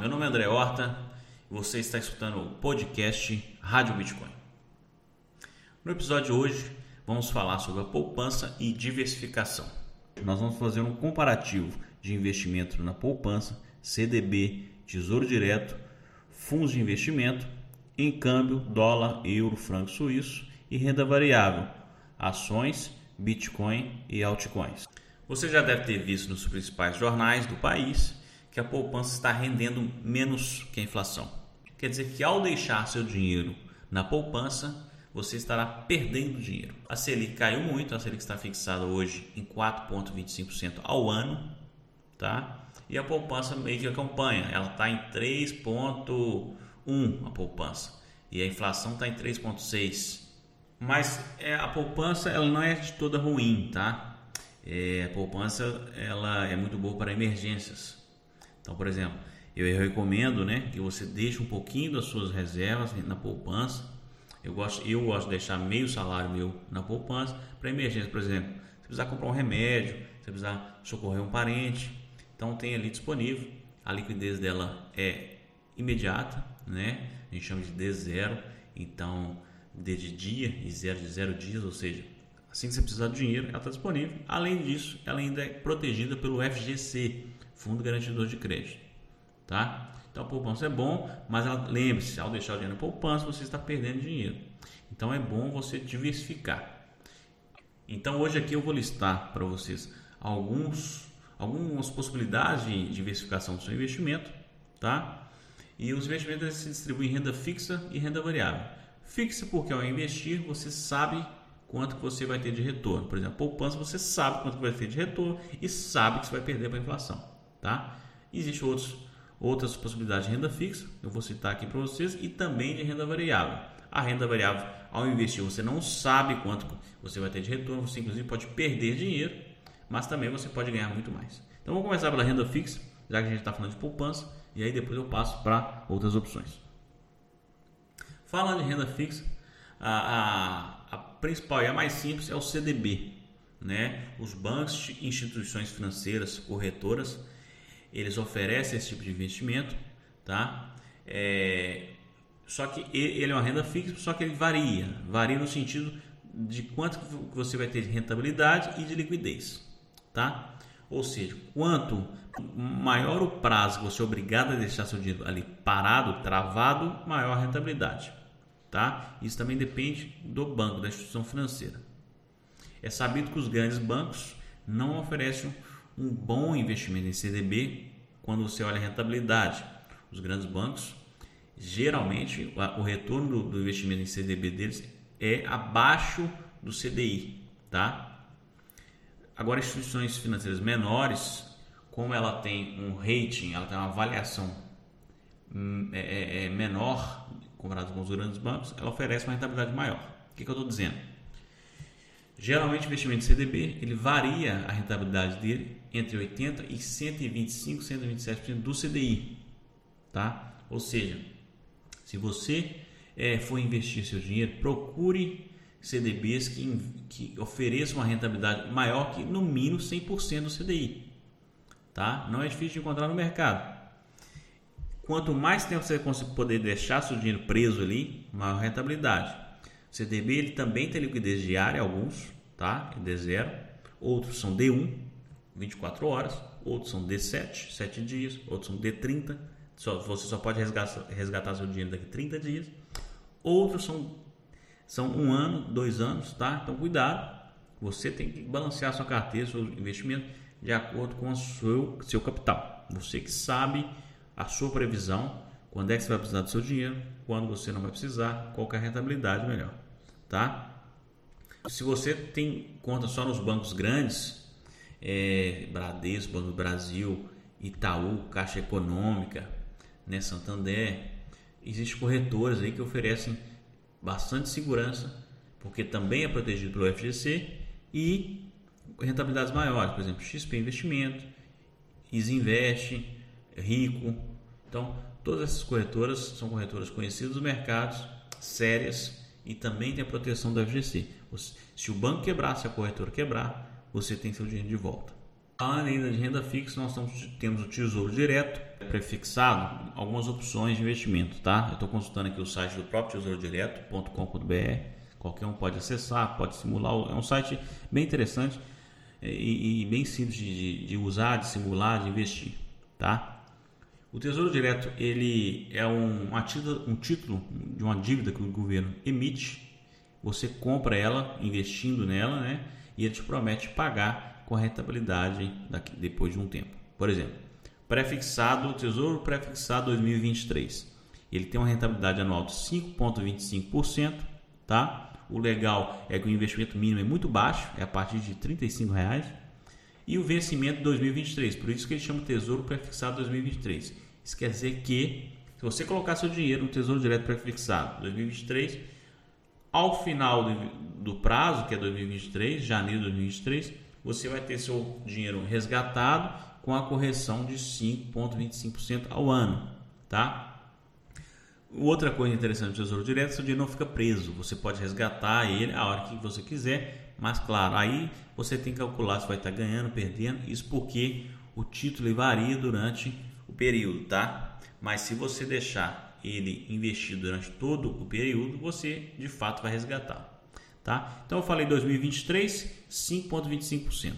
meu nome é André Horta e você está escutando o podcast Rádio Bitcoin. No episódio de hoje vamos falar sobre a poupança e diversificação. Nós vamos fazer um comparativo de investimento na poupança, CDB, Tesouro Direto, fundos de investimento, em câmbio, dólar, euro, franco suíço e renda variável, ações, Bitcoin e altcoins. Você já deve ter visto nos principais jornais do país que a poupança está rendendo menos que a inflação. Quer dizer que ao deixar seu dinheiro na poupança, você estará perdendo dinheiro. A Selic caiu muito, a Selic está fixada hoje em 4,25% ao ano, tá? E a poupança meio que acompanha, ela está em 3,1% a poupança e a inflação está em 3,6%. Mas é, a poupança ela não é de toda ruim, tá? É, a poupança ela é muito boa para emergências. Então, por exemplo, eu, recomendo né, que você deixe um pouquinho das suas reservas na poupança. Eu gosto, eu gosto de deixar meio salário meu na poupança para emergência, por exemplo. Se precisar comprar um remédio, se precisar socorrer um parente, então tem ali disponível. A liquidez dela é imediata, né? A gente chama de D0, então D de dia e zero de zero dias, ou seja, Assim que você precisar de dinheiro, ela está disponível. Além disso, ela ainda é protegida pelo FGC, Fundo Garantidor de Crédito. Tá? Então poupança é bom, mas lembre-se, ao deixar o dinheiro na poupança, você está perdendo dinheiro. Então é bom você diversificar. Então hoje aqui eu vou listar para vocês alguns, algumas possibilidades de diversificação do seu investimento, tá? E os investimentos se distribuem em renda fixa e renda variável. Fixa porque ao investir você sabe quanto que você vai ter de retorno. Por exemplo, poupança você sabe quanto que vai ter de retorno e sabe que você vai perder para a inflação, tá? Existem outros, outras possibilidades de renda fixa, eu vou citar aqui para vocês, e também de renda variável. A renda variável, ao investir, você não sabe quanto você vai ter de retorno, você inclusive pode perder dinheiro, mas também você pode ganhar muito mais. Então vamos começar pela renda fixa, já que a gente está falando de poupança, e aí depois eu passo para outras opções. Falando de renda fixa, a, a a principal e a mais simples é o CDB. Né? Os bancos, instituições financeiras, corretoras, eles oferecem esse tipo de investimento, tá? É, só que ele é uma renda fixa, só que ele varia, varia no sentido de quanto você vai ter de rentabilidade e de liquidez, tá? Ou seja, quanto maior o prazo que você é obrigado a deixar seu dinheiro ali parado, travado, maior a rentabilidade tá? Isso também depende do banco, da instituição financeira. É sabido que os grandes bancos não oferecem um bom investimento em CDB quando você olha a rentabilidade. Os grandes bancos, geralmente, o retorno do investimento em CDB deles é abaixo do CDI, tá? Agora, instituições financeiras menores, como ela tem um rating, ela tem uma avaliação hum, é, é, é menor comparado com os grandes bancos, ela oferece uma rentabilidade maior. O que, que eu estou dizendo? Geralmente o investimento em CDB ele varia a rentabilidade dele entre 80 e 125, 127% do CDI, tá? Ou seja, se você é, for investir seu dinheiro, procure CDBs que, que ofereçam uma rentabilidade maior que no mínimo 100% do CDI, tá? Não é difícil de encontrar no mercado. Quanto mais tempo você poder deixar seu dinheiro preso ali, maior rentabilidade. O CDB ele também tem liquidez diária, alguns, tá? É D0. Outros são D1, 24 horas. Outros são D7, 7 dias. Outros são D30, só, você só pode resgatar, resgatar seu dinheiro daqui 30 dias. Outros são, são um ano, dois anos, tá? Então cuidado. Você tem que balancear sua carteira, seu investimento de acordo com o seu, seu capital. Você que sabe a sua previsão, quando é que você vai precisar do seu dinheiro, quando você não vai precisar, qual é a rentabilidade melhor, tá? Se você tem conta só nos bancos grandes, é, Bradesco, Banco do Brasil, Itaú, Caixa Econômica, né, Santander, existem corretores aí que oferecem bastante segurança, porque também é protegido pelo FGC e rentabilidades maiores, por exemplo, XP Investimento, Isinvest, Rico, então, todas essas corretoras são corretoras conhecidas dos mercados, sérias e também tem a proteção do FGC. Se o banco quebrar, se a corretora quebrar, você tem seu dinheiro de volta. Além de renda fixa, nós temos o Tesouro Direto, prefixado, algumas opções de investimento, tá? Eu estou consultando aqui o site do próprio tesourodireto.com.br, qualquer um pode acessar, pode simular, é um site bem interessante e, e bem simples de, de, usar, de simular, de investir, tá? O Tesouro Direto ele é um, um título de uma dívida que o governo emite, você compra ela investindo nela, né? E ele te promete pagar com a rentabilidade daqui, depois de um tempo. Por exemplo, prefixado, Tesouro Prefixado 2023. Ele tem uma rentabilidade anual de 5,25%, tá? O legal é que o investimento mínimo é muito baixo, é a partir de R$ reais e o vencimento 2023, por isso que ele chama Tesouro Prefixado 2023. Isso quer dizer que se você colocar seu dinheiro no Tesouro Direto Prefixado 2023, ao final do, do prazo, que é 2023, janeiro de 2023, você vai ter seu dinheiro resgatado com a correção de 5,25% ao ano, tá? Outra coisa interessante do Tesouro Direto, seu dinheiro não fica preso. Você pode resgatar ele a hora que você quiser, mas claro, aí você tem que calcular se vai estar ganhando, perdendo. Isso porque o título varia durante o período, tá? Mas se você deixar ele investido durante todo o período, você de fato vai resgatar, tá? Então eu falei 2023, 5.25%.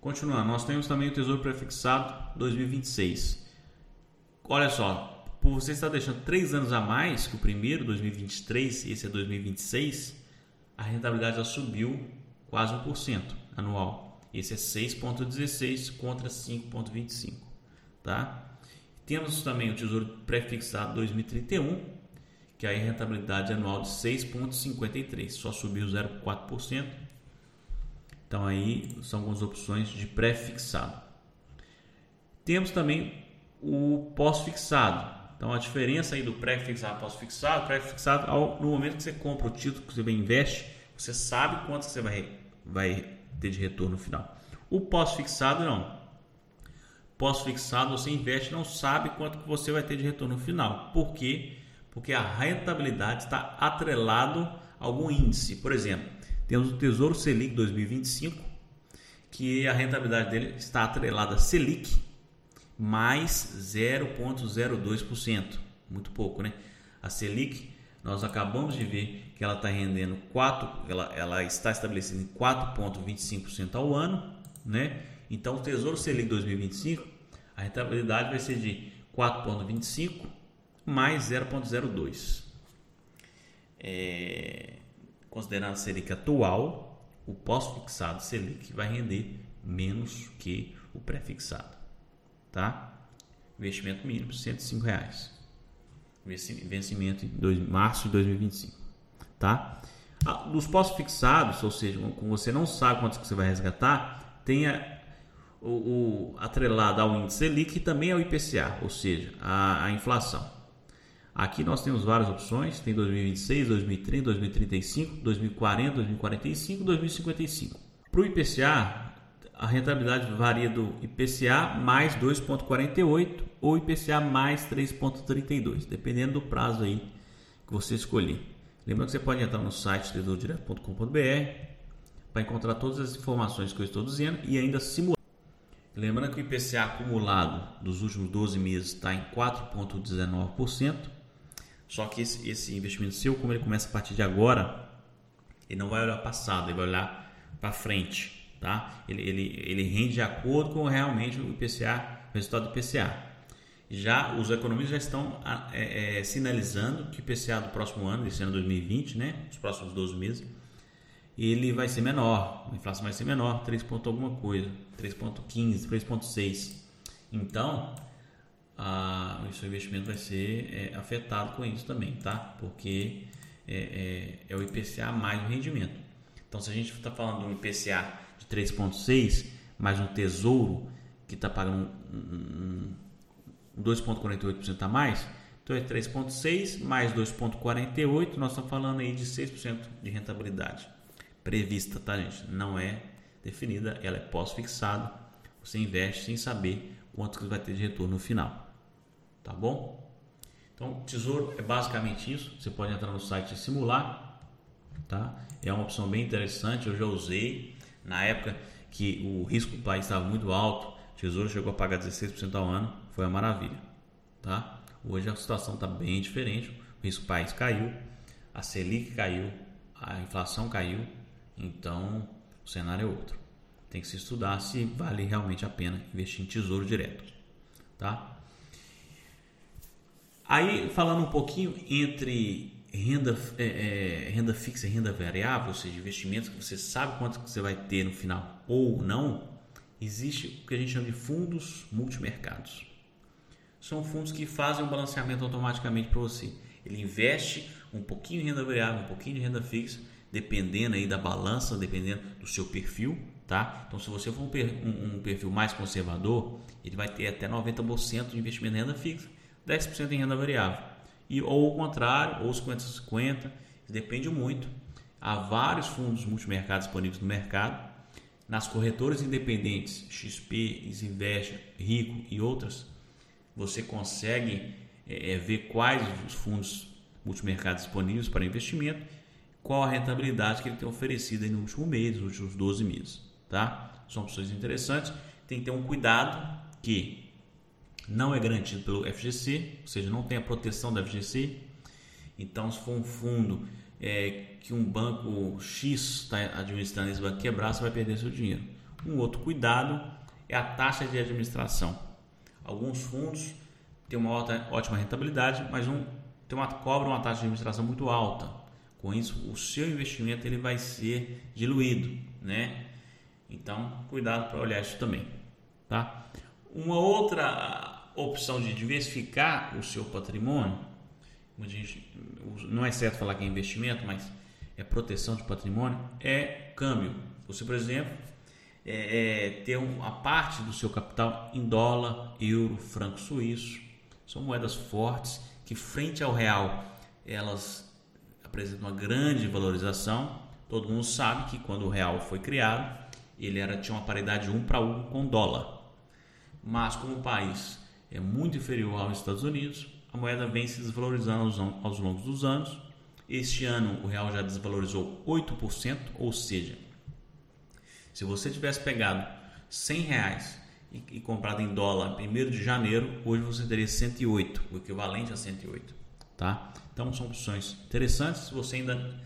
Continuando, nós temos também o Tesouro Prefixado 2026. Olha só, por você estar deixando três anos a mais que o primeiro, 2023, e esse é 2026, a rentabilidade já subiu quase 1% anual. Esse é 6,16 contra 5,25. Tá? Temos também o Tesouro Prefixado 2031, que aí a rentabilidade anual de 6,53, só subiu 0,4%. Então aí são algumas opções de pré-fixado. Temos também o pós-fixado, então a diferença aí do pré-fixado pós-fixado, pré-fixado no momento que você compra o título que você investe, você sabe quanto você vai, vai ter de retorno no final. O pós-fixado não. Pós-fixado você investe não sabe quanto que você vai ter de retorno no final. Por quê? Porque a rentabilidade está atrelado a algum índice. Por exemplo, temos o Tesouro Selic 2025, que a rentabilidade dele está atrelada a Selic, mais 0,02%. Muito pouco, né? A Selic, nós acabamos de ver que ela está rendendo 4, ela, ela está estabelecida em 4,25% ao ano, né? Então, o Tesouro Selic 2025, a rentabilidade vai ser de 4,25 mais 0,02. É, considerando a Selic atual, o pós-fixado Selic vai render menos que o pré-fixado tá? Investimento mínimo 105 reais. Vencimento em dois, março de 2025, tá? Ah, dos postos fixados, ou seja, como você não sabe quantos que você vai resgatar, tenha o, o atrelado ao índice Selic e também ao IPCA, ou seja, a, a inflação. Aqui nós temos várias opções, tem 2026, 2030, 2035, 2040, 2045, 2055. Para o IPCA, a rentabilidade varia do IPCA mais 2,48 ou IPCA mais 3,32, dependendo do prazo aí que você escolher. Lembrando que você pode entrar no site tesourodireto.com.br para encontrar todas as informações que eu estou dizendo e ainda simular. Lembrando que o IPCA acumulado dos últimos 12 meses está em 4,19%. Só que esse, esse investimento seu, como ele começa a partir de agora, ele não vai olhar passado, ele vai olhar para frente tá? Ele, ele, ele rende de acordo com realmente o IPCA, o resultado do IPCA. Já os economistas já estão é, é, sinalizando que o IPCA do próximo ano, desse ano 2020, né, os próximos 12 meses, ele vai ser menor, a inflação vai ser menor, 3 ponto alguma coisa, 3.15, 3.6. Então, a, o seu investimento vai ser é, afetado com isso também, tá? Porque é, é, é o IPCA mais o rendimento. Então, se a gente está falando do IPCA de 3,6, mais um tesouro que está pagando um, um 2,48% a mais, então é 3,6 mais 2,48, nós estamos falando aí de 6% de rentabilidade prevista, tá gente? Não é definida, ela é pós-fixada, você investe sem saber quanto que vai ter de retorno no final, tá bom? Então, tesouro é basicamente isso, você pode entrar no site e simular, tá? É uma opção bem interessante, eu já usei, na época que o risco do país estava muito alto, o Tesouro chegou a pagar 16% ao ano, foi uma maravilha. Tá? Hoje a situação está bem diferente, o risco do país caiu, a Selic caiu, a inflação caiu, então o cenário é outro. Tem que se estudar se vale realmente a pena investir em tesouro direto. Tá? Aí, falando um pouquinho entre renda, é, é, renda fixa e renda variável, ou seja, investimentos que você sabe quanto você vai ter no final ou não, existe o que a gente chama de fundos multimercados. São fundos que fazem um balanceamento automaticamente para você. Ele investe um pouquinho de renda variável, um pouquinho de renda fixa, dependendo aí da balança, dependendo do seu perfil, tá? Então, se você for um, um perfil mais conservador, ele vai ter até 90% de investimento em renda fixa, 10% em renda variável e, ou o contrário, ou 50-50, depende muito. Há vários fundos multimercados disponíveis no mercado. Nas corretoras independentes, XP, Isinvest, Rico e outras, você consegue é, ver quais os fundos multimercados disponíveis para investimento, qual a rentabilidade que ele tem oferecido no último mês, nos últimos 12 meses. Tá? São opções interessantes. Tem que ter um cuidado que não é garantido pelo FGC, ou seja, não tem a proteção da FGC. Então, se for um fundo é, que um banco X está administrando esse banco quebrar, você vai perder seu dinheiro. Um outro cuidado é a taxa de administração. Alguns fundos têm uma ótima rentabilidade, mas um tem uma, cobra uma taxa de administração muito alta. Com isso, o seu investimento ele vai ser diluído, né? Então, cuidado para olhar isso também, tá? Uma outra opção de diversificar o seu patrimônio, não é certo falar que é investimento, mas é proteção de patrimônio, é câmbio. Você, por exemplo, é, é, ter uma parte do seu capital em dólar, euro, franco suíço. São moedas fortes que, frente ao real, elas apresentam uma grande valorização. Todo mundo sabe que quando o real foi criado, ele era, tinha uma paridade 1 para 1 com dólar. Mas como o país é muito inferior aos Estados Unidos, a moeda vem se desvalorizando aos, aos longos dos anos. Este ano o real já desvalorizou 8%, ou seja, se você tivesse pegado 100 reais e, e comprado em dólar 1 de janeiro, hoje você teria 108, o equivalente a 108. Tá? Então são opções interessantes. Se você ainda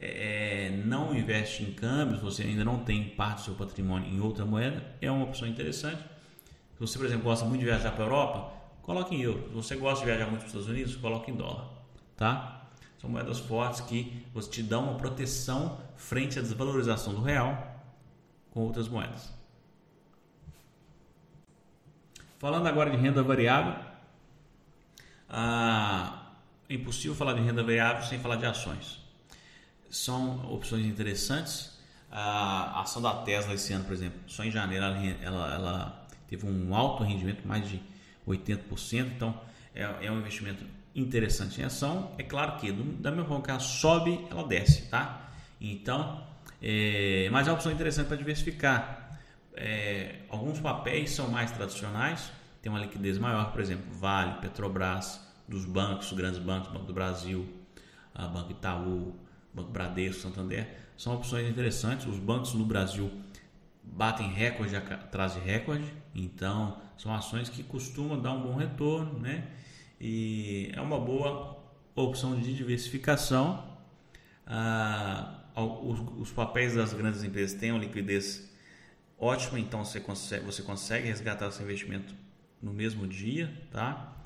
é, é, não investe em câmbios, você ainda não tem parte do seu patrimônio em outra moeda, é uma opção interessante. Se você, por exemplo, gosta muito de viajar para a Europa, coloque em euro. Se você gosta de viajar muito para os Estados Unidos, coloque em dólar. Tá? São moedas fortes que você te dão uma proteção frente à desvalorização do real com outras moedas. Falando agora de renda variável, ah, é impossível falar de renda variável sem falar de ações. São opções interessantes. A ação da Tesla esse ano, por exemplo, só em janeiro ela, ela, ela teve um alto rendimento, mais de 80%, então é, é um investimento interessante em ação. É claro que da mesma forma que ela sobe, ela desce, tá? Então, é, mas é uma opção interessante para diversificar. É, alguns papéis são mais tradicionais, tem uma liquidez maior, por exemplo, Vale, Petrobras, dos bancos, os grandes bancos, Banco do Brasil, Banco Itaú, Banco Bradesco, Santander, são opções interessantes. Os bancos no Brasil batem recorde atrás de recorde, então são ações que costumam dar um bom retorno, né? E é uma boa opção de diversificação. Ah, os, os, papéis das grandes empresas têm uma liquidez ótima, então você consegue, você consegue resgatar seu investimento no mesmo dia, tá?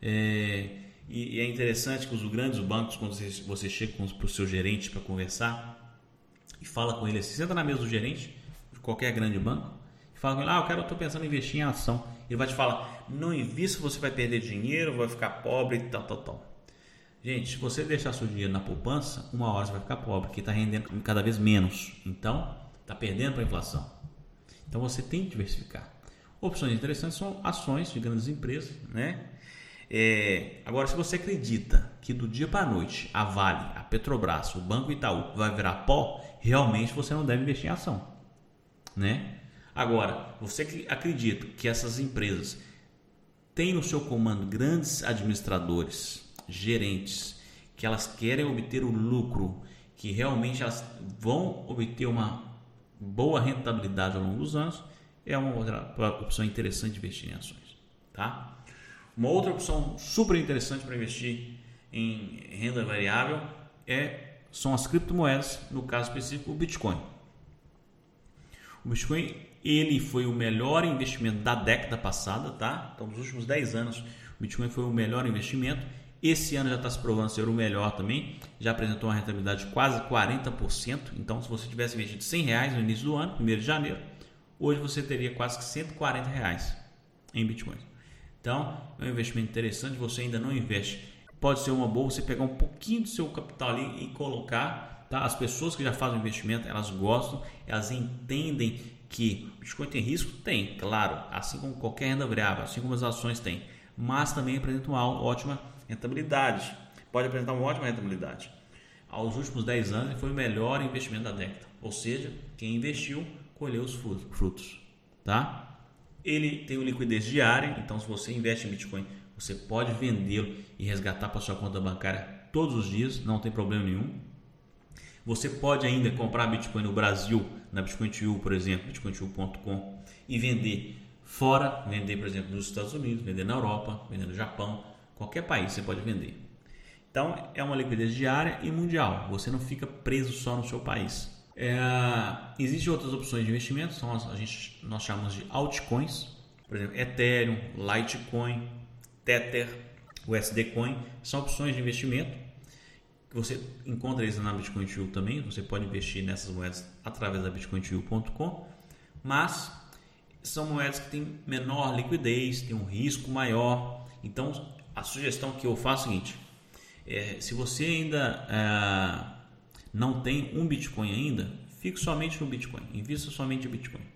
É, e, e, é interessante que os grandes bancos, quando você, você chega para o seu gerente para conversar e fala com ele, você senta na mesa do gerente, qualquer grande banco, e fala com ele, ah, eu quero, estou pensando em investir em ação. Ele vai te falar, não invista, você vai perder dinheiro, vai ficar pobre e tal, tal, tal. Gente, se você deixar seu dinheiro na poupança, uma hora você vai ficar pobre, porque está rendendo cada vez menos. Então, está perdendo para a inflação. Então, você tem que diversificar. Opções interessantes são ações de grandes empresas, né? É, agora, se você acredita que do dia para a noite a Vale, a Petrobras, o Banco Itaú vai virar pó, realmente você não deve investir em ação né? Agora, você que acredita que essas empresas têm no seu comando grandes administradores, gerentes, que elas querem obter o lucro, que realmente elas vão obter uma boa rentabilidade ao longo dos anos, é uma outra opção interessante de investir em ações. Tá? Uma outra opção super interessante para investir em renda variável é, são as criptomoedas, no caso específico o Bitcoin. O Bitcoin ele foi o melhor investimento da década passada, tá? Então, nos últimos 10 anos, o Bitcoin foi o melhor investimento. Esse ano já está se provando ser o melhor também. Já apresentou uma rentabilidade de quase 40%. Então, se você tivesse investido 100 reais no início do ano, 1 de janeiro, hoje você teria quase que 140 reais em Bitcoin. Então, é um investimento interessante. Você ainda não investe. Pode ser uma boa você pegar um pouquinho do seu capital ali e colocar. Tá? As pessoas que já fazem investimento, elas gostam, elas entendem que o Bitcoin tem risco? Tem, claro, assim como qualquer renda variável, assim como as ações têm, mas também apresenta uma ótima rentabilidade. Pode apresentar uma ótima rentabilidade. Aos últimos 10 anos, foi o melhor investimento da década, ou seja, quem investiu colheu os frutos, tá? Ele tem uma liquidez diária, então se você investe em Bitcoin, você pode vendê-lo e resgatar para sua conta bancária todos os dias, não tem problema nenhum. Você pode ainda comprar Bitcoin no Brasil, na Bitcoin2, por exemplo, bitcoin2.com e vender fora, vender, por exemplo, nos Estados Unidos, vender na Europa, vender no Japão, qualquer país você pode vender. Então é uma liquidez diária e mundial. Você não fica preso só no seu país. É, Existem outras opções de investimento, são as, a gente, nós chamamos de altcoins, por exemplo, Ethereum, Litecoin, Tether, USD Coin, são opções de investimento. Você encontra eles na Bitcoin Tool também, você pode investir nessas moedas através da bitcointool.com, mas são moedas que têm menor liquidez, têm um risco maior. Então, a sugestão que eu faço é a seguinte: é, se você ainda é, não tem um Bitcoin ainda, fique somente no Bitcoin, invista somente em Bitcoin.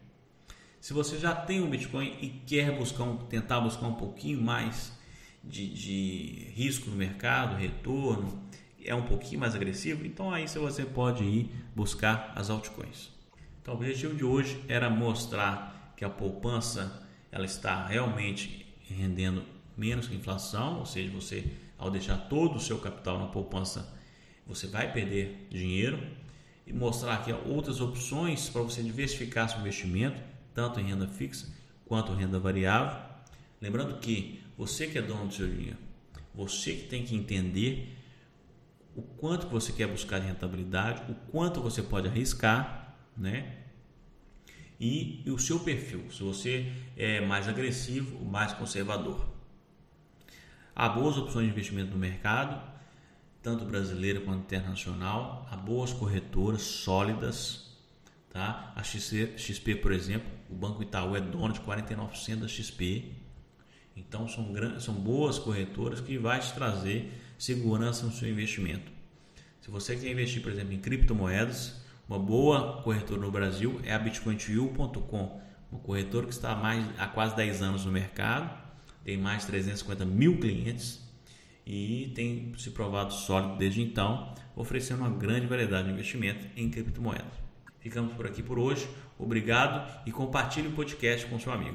Se você já tem um Bitcoin e quer buscar um, tentar buscar um pouquinho mais de, de risco no mercado, retorno, é um pouquinho mais agressivo, então aí você pode ir buscar as altcoins. Então, o objetivo de hoje era mostrar que a poupança ela está realmente rendendo menos que a inflação, ou seja, você ao deixar todo o seu capital na poupança, você vai perder dinheiro e mostrar aqui outras opções para você diversificar seu investimento, tanto em renda fixa quanto renda variável. Lembrando que você que é dono do seu dinheiro, você que tem que entender o quanto você quer buscar de rentabilidade, o quanto você pode arriscar, né? E, e o seu perfil, se você é mais agressivo mais conservador. Há boas opções de investimento no mercado, tanto brasileira quanto internacional. Há boas corretoras sólidas. Tá? A XP, XP, por exemplo, o Banco Itaú é dono de 49% da XP. Então são, são boas corretoras que vai te trazer segurança no seu investimento. Se você quer investir, por exemplo, em criptomoedas, uma boa corretora no Brasil é a bitcoin.com, uma corretora que está há, mais, há quase 10 anos no mercado, tem mais de 350 mil clientes e tem se provado sólido desde então, oferecendo uma grande variedade de investimento em criptomoedas. Ficamos por aqui por hoje. Obrigado e compartilhe o podcast com seu amigo.